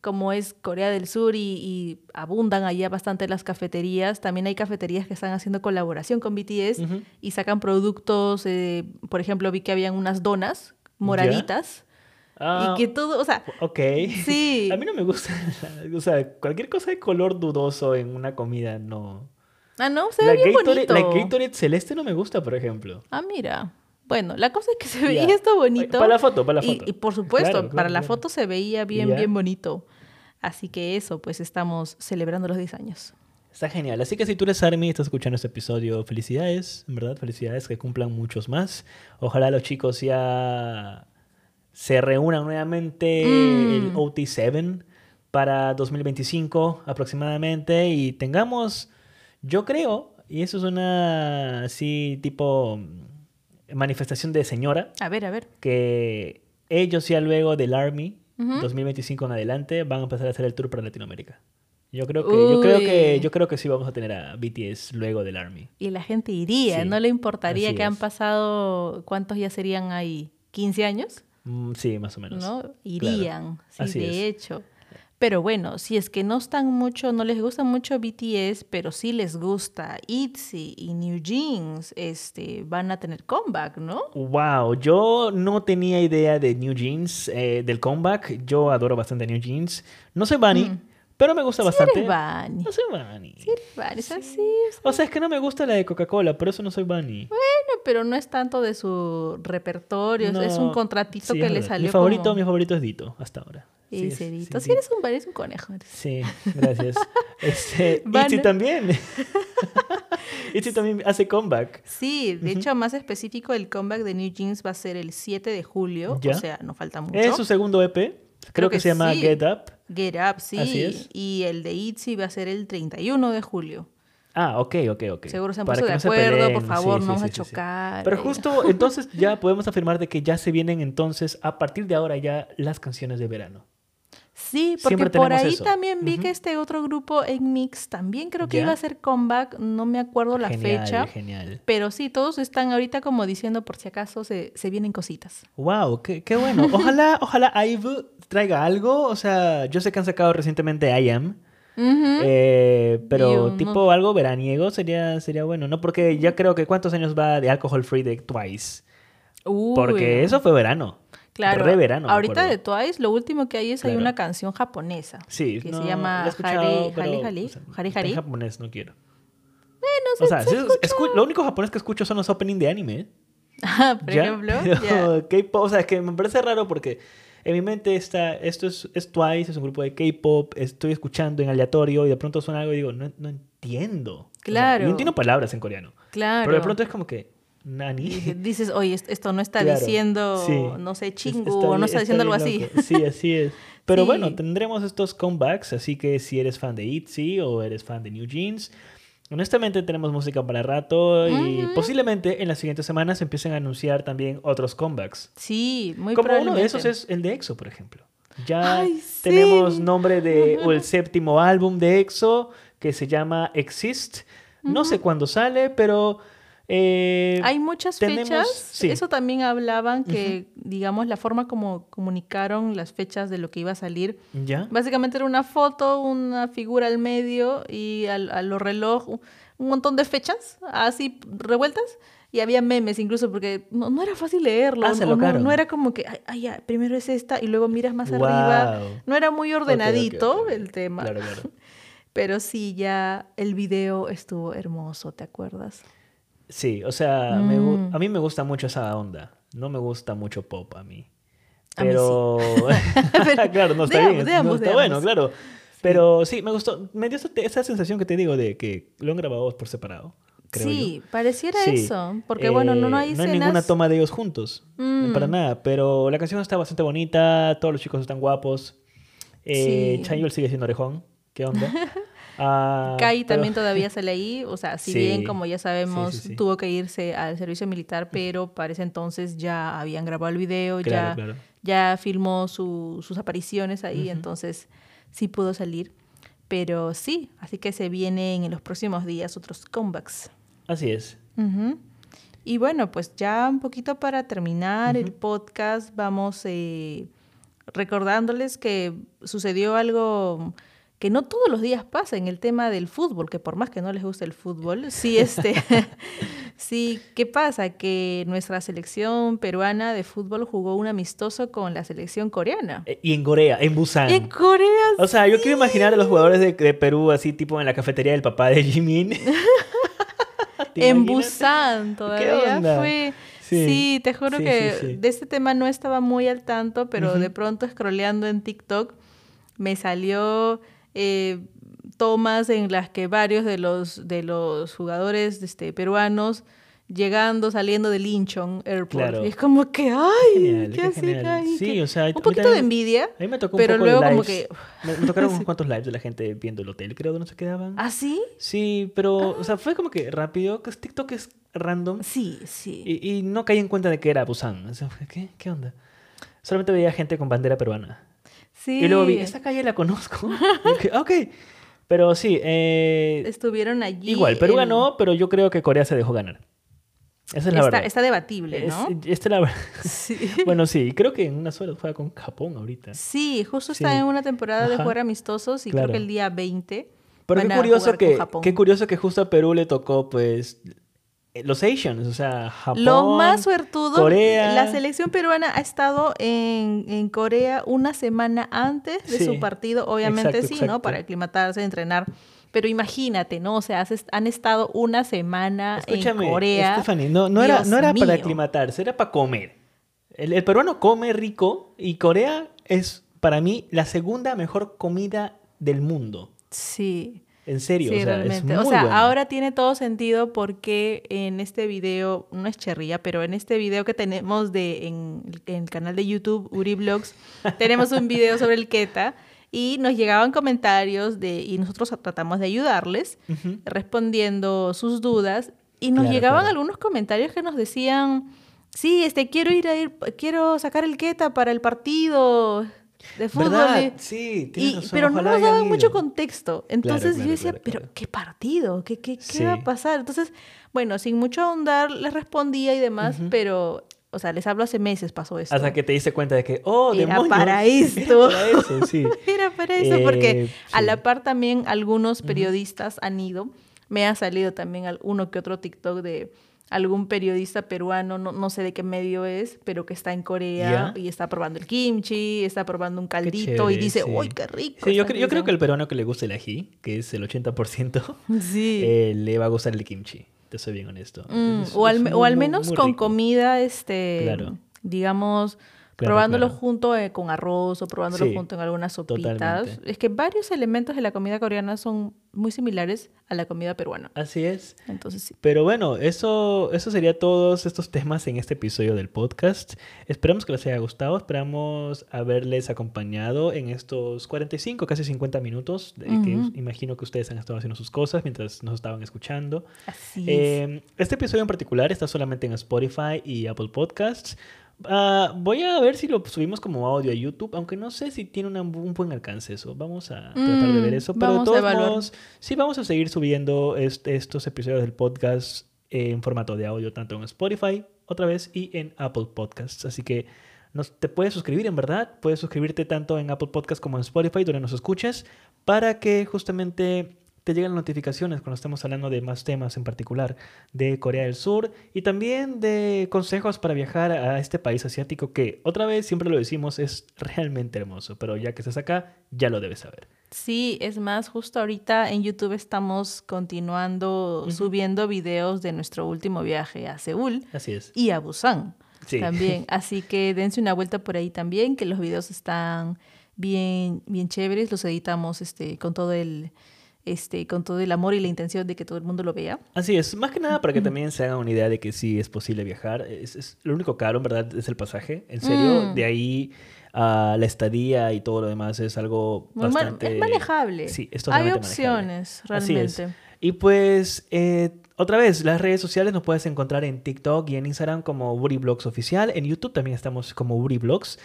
Como es Corea del Sur y, y abundan allá bastante las cafeterías, también hay cafeterías que están haciendo colaboración con BTS y sacan productos, eh, por ejemplo, vi que habían unas donas moraditas Ah, y que todo, o sea, Ok. Sí. A mí no me gusta. O sea, cualquier cosa de color dudoso en una comida no. Ah, no, se La ve bien Gatorade, bonito. la Gatorade celeste no me gusta, por ejemplo. Ah, mira. Bueno, la cosa es que se veía esto bonito. Para la foto, para la Y- foto. Y, por supuesto, Claro, claro, para la claro. foto se veía bien, Ya. bien bonito. Así que eso, pues estamos celebrando los 10 años. Está genial. Así que si tú eres Army y estás escuchando este episodio, felicidades, en verdad, felicidades, que cumplan muchos más. Ojalá los chicos ya se reúnan nuevamente Mm. el OT7 para 2025 aproximadamente y tengamos, yo creo, y eso es una así tipo mm, manifestación de señora, A ver, a ver. que ellos ya luego del Army Ujú. 2025 en adelante van a empezar a hacer el tour para Latinoamérica. Yo creo que yo creo que yo creo que sí vamos a tener a BTS luego del Army. Y la gente iría, Sí, no le importaría así que han pasado, ¿cuántos ya serían ahí? ¿15 años? Mm, sí, más o menos. ¿No? Irían, sí, Así de es. hecho. Pero bueno, si es que no están mucho, no les gusta mucho BTS, pero sí les gusta ITZY y New Jeans, este, van a tener comeback, ¿no? Wow, yo no tenía idea de New Jeans, eh, del comeback. Yo adoro bastante New Jeans. No soy Bunny, Mm. pero me gusta Sí bastante. eres Bunny. No soy Bunny. Sí eres Bunny, es así, es- O sea, es que no me gusta la de Coca-Cola, por eso no soy Bunny. Bueno, pero no es tanto de su repertorio, es- es un contratito sí, que le salió Mi favorito, como... mi favorito es Dito, hasta ahora. Sí, Cerito. sí, Si eres un eres un conejo. eres. Sí, gracias. Este, Itzy también. Itzy también hace comeback. Sí, de hecho, más específico, el comeback de New Jeans va a ser el 7 de julio, Ya. o sea, no falta mucho. Es su segundo EP. Creo, Creo que, que se llama sí. Get Up. Get Up, sí. Así es. Y el de ITZY va a ser el 31 de julio. Ah, ok, ok, ok. Seguro se han puesto de no acuerdo, por favor, Sí, no sí, vamos a sí, chocar. Pero justo entonces ya podemos afirmar de que ya se vienen entonces, a partir de ahora ya, las canciones de verano. Sí, porque por ahí eso. también vi que este otro grupo en Mix también creo que ¿Ya? iba a hacer comeback, no me acuerdo la genial, fecha. Genial. Pero sí, todos están ahorita como diciendo por si acaso se, se vienen cositas. Wow, qué, qué bueno. Ojalá, ojalá IVE traiga algo. O sea, yo sé que han sacado recientemente I Am. Eh, pero Yo tipo algo veraniego sería, sería bueno, ¿no? Porque ya creo que cuántos años va de Alcohol Free de Twice. Uy. Porque eso fue verano. Claro, Re verano. ahorita de. Twice lo último que hay es hay Claro. una canción japonesa Sí, que no, se la llama Hare Hare Hare Hare En japonés no quiero. Bueno, O sea, se- se escu- lo único japonés que escucho son los opening de anime. Ah, por ¿ya? ejemplo, Pero ya. K-pop, o sea, es que me parece raro porque en mi mente está, esto es, es Twice, es un grupo de K-pop, estoy escuchando en aleatorio y de pronto suena algo y digo, no, no entiendo. O sea, Claro. yo entiendo palabras en coreano. claro. Pero de pronto es como que, nani. Dices, oye, est- esto no está Claro, diciendo, sí. no sé, chingu, está o no bien- está diciendo algo así. Sí, así es. Pero Sí. bueno, tendremos estos comebacks, así que si eres fan de ITZY o eres fan de New Jeans, honestamente tenemos música para rato y posiblemente en las siguientes semanas empiecen a anunciar también otros comebacks. Sí, muy Como uno de esos es el de EXO, por ejemplo. Ya tenemos nombre de o el séptimo álbum de EXO que se llama Exist. No sé cuándo sale, pero eh, Hay muchas fechas. Eso también hablaban que, digamos, la forma como comunicaron las fechas de lo que iba a salir. ¿Ya? Básicamente era una foto, una figura al medio y a, los reloj un montón de fechas así revueltas. Y había memes incluso porque no, era fácil leerlo. Ah, no, era como que, ay, ya, primero es esta y luego miras más arriba. No era muy ordenadito el tema. Claro, claro. Pero sí, ya el video estuvo hermoso, ¿te acuerdas? Sí, o sea, mm. a mí me gusta mucho esa onda. No me gusta mucho pop a mí. Pero, claro, no está bien. está bueno, claro. Pero sí, me gustó. Me dio esa, sensación que te digo de que lo han grabado por separado. Creo sí, pareciera eso. Porque bueno, no, no hay No hay ninguna toma de ellos juntos. Mm. Para nada. Pero la canción está bastante bonita. Todos los chicos están guapos. Eh, sí. sigue siendo orejón. ¿Qué onda? Ah, Kai también todavía sale ahí, o sea, si bien como ya sabemos tuvo que irse al servicio militar, pero para ese entonces ya habían grabado el video, ya, ya filmó sus apariciones ahí, entonces sí pudo salir. Pero sí, así que se vienen en los próximos días otros comebacks. Así es. Y bueno, pues ya un poquito para terminar el podcast, vamos eh, recordándoles que sucedió algo que no todos los días pasa en el tema del fútbol, que por más que no les guste el fútbol, sí, este, sí, ¿qué pasa? Que nuestra selección peruana de fútbol jugó un amistoso con la selección coreana. Eh, y en Corea, en Busan. En Corea. O sea, yo quiero imaginar a los jugadores de, Perú así, tipo en la cafetería del papá de Jimin. en Busan todavía fue. Sí, te juro que de este tema no estaba muy al tanto, pero de pronto scrolleando en TikTok me salió eh, tomas en las que varios de los, de los jugadores este, peruanos llegando, saliendo de Linchon Airport. Y es como que, ¡ay! ¿Qué Sí, o sea, un poquito de envidia. A mí me tocó pero luego como que... Me, tocaron unos cuantos lives de la gente viendo el hotel, creo, donde se quedaban. ¿Ah, sí? Sí, pero, o sea, fue como que rápido, que TikTok es random. Sí, sí. Y, no caí en cuenta de que era Busan. O sea, ¿qué? ¿Qué onda? Solamente veía gente con bandera peruana. Y luego vi, esta calle la conozco. ok. Pero sí. Eh, Estuvieron allí. Igual, Perú ganó, pero yo creo que Corea se dejó ganar. Esa es la está, verdad. Está debatible, ¿no? esta es la verdad. Sí. bueno, sí, creo que en una sola juega con Japón ahorita. Sí, justo está en una temporada de jugar amistosos y creo que el día 20. Pero qué curioso, que, qué curioso que justo a Perú le tocó, pues, los Asians, o sea, Japón. Los más suertudos. Corea. La selección peruana ha estado en, Corea una semana antes de su partido, obviamente sí, ¿no? Para aclimatarse, entrenar. Pero imagínate, ¿no? O sea, han estado una semana en Corea. Stephanie, no, no era, no era para aclimatarse, era para comer. el peruano come rico y Corea es, para mí, la segunda mejor comida del mundo. Sí. En serio, o sea, realmente. o sea, ahora tiene todo sentido porque en este video, no es cherría, pero en este video que tenemos de en, el canal de YouTube Uri Vlogs, tenemos un video sobre el Keta y nos llegaban comentarios de y nosotros tratamos de ayudarles respondiendo sus dudas y nos llegaban algunos comentarios que nos decían, "Sí, este quiero ir a ir quiero sacar el Keta para el partido." De fútbol. Sí, Pero no nos daban mucho contexto. Entonces yo decía, pero ¿qué partido? ¿Qué, qué, qué va a pasar? Entonces, bueno, sin mucho ahondar, les respondía y demás, pero o sea, les hablo hace meses pasó esto. Hasta que te diste cuenta de que, oh, Era para esto. Era para eso, sí. Era para eso, porque eh, a la par también algunos periodistas han ido. Me ha salido también uno que otro TikTok de algún periodista peruano, no, no, sé de qué medio es, pero que está en Corea y está probando el kimchi, está probando un caldito y dice, ¡uy, qué rico! yo, yo, creo que el peruano que le gusta el ají, que es el 80%, sí. Eh, le va a gustar el kimchi, te soy bien honesto. Mm, o, al, o, al, menos con comida, este, digamos, probándolo junto eh, con arroz o probándolo junto en algunas sopitas. Es que varios elementos de la comida coreana son muy similares a la comida peruana. Así es. Entonces sí. Pero bueno, eso, eso sería todos estos temas en este episodio del podcast. Esperamos que les haya gustado. Esperamos haberles acompañado en estos 45, casi 50 minutos. De que imagino que ustedes han estado haciendo sus cosas mientras nos estaban escuchando. Así es. Em, este episodio en particular está solamente en Spotify y Apple Podcasts. Ah, voy a ver si lo subimos como audio a YouTube, aunque no sé si tiene un buen alcance eso. Vamos a tratar de ver mm, eso. Pero de todos modos, sí vamos a seguir subiendo estos episodios del podcast en formato de audio, tanto en Spotify, otra vez, y en Apple Podcasts. Así que nos, te puedes suscribir, en verdad. Puedes suscribirte tanto en Apple Podcasts como en Spotify, donde nos escuches, para que justamente te llegan notificaciones cuando estemos hablando de más temas en particular de Corea del Sur y también de consejos para viajar a este país asiático que otra vez siempre lo decimos es realmente hermoso, pero ya que estás acá ya lo debes saber. Sí, es más, justo ahorita en YouTube estamos continuando subiendo videos de nuestro último viaje a Seúl Así es. y a Busan también. Así que dense una vuelta por ahí también, que los videos están bien, bien chéveres, los editamos este, con todo el este, con todo el amor y la intención de que todo el mundo lo vea. Así es, más que nada para que también se hagan una idea de que sí es posible viajar. Es, lo único caro, en verdad, es el pasaje. En serio, mm. de ahí a la estadía y todo lo demás es algo bastante... Es manejable. Sí, es Hay opciones, realmente. Y pues, eh, otra vez, las redes sociales nos puedes encontrar en TikTok y en Instagram como Uri Oficial. En YouTube también estamos como Uri Blogs.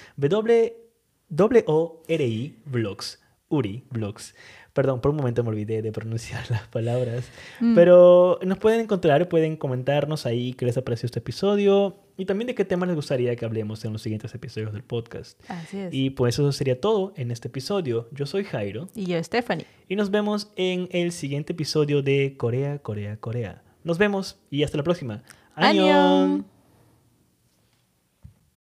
W-O-R-I Vlogs. Uri Vlogs. Perdón, por un momento me olvidé de pronunciar las palabras. Mm. Pero nos pueden encontrar, pueden comentarnos ahí qué les ha parecido este episodio y también de qué temas les gustaría que hablemos en los siguientes episodios del podcast. Así es. Y pues eso sería todo en este episodio. Yo soy Jairo. Y yo, Stephanie. Y nos vemos en el siguiente episodio de Corea, Corea, Corea. Nos vemos y hasta la próxima. ¡Adiós!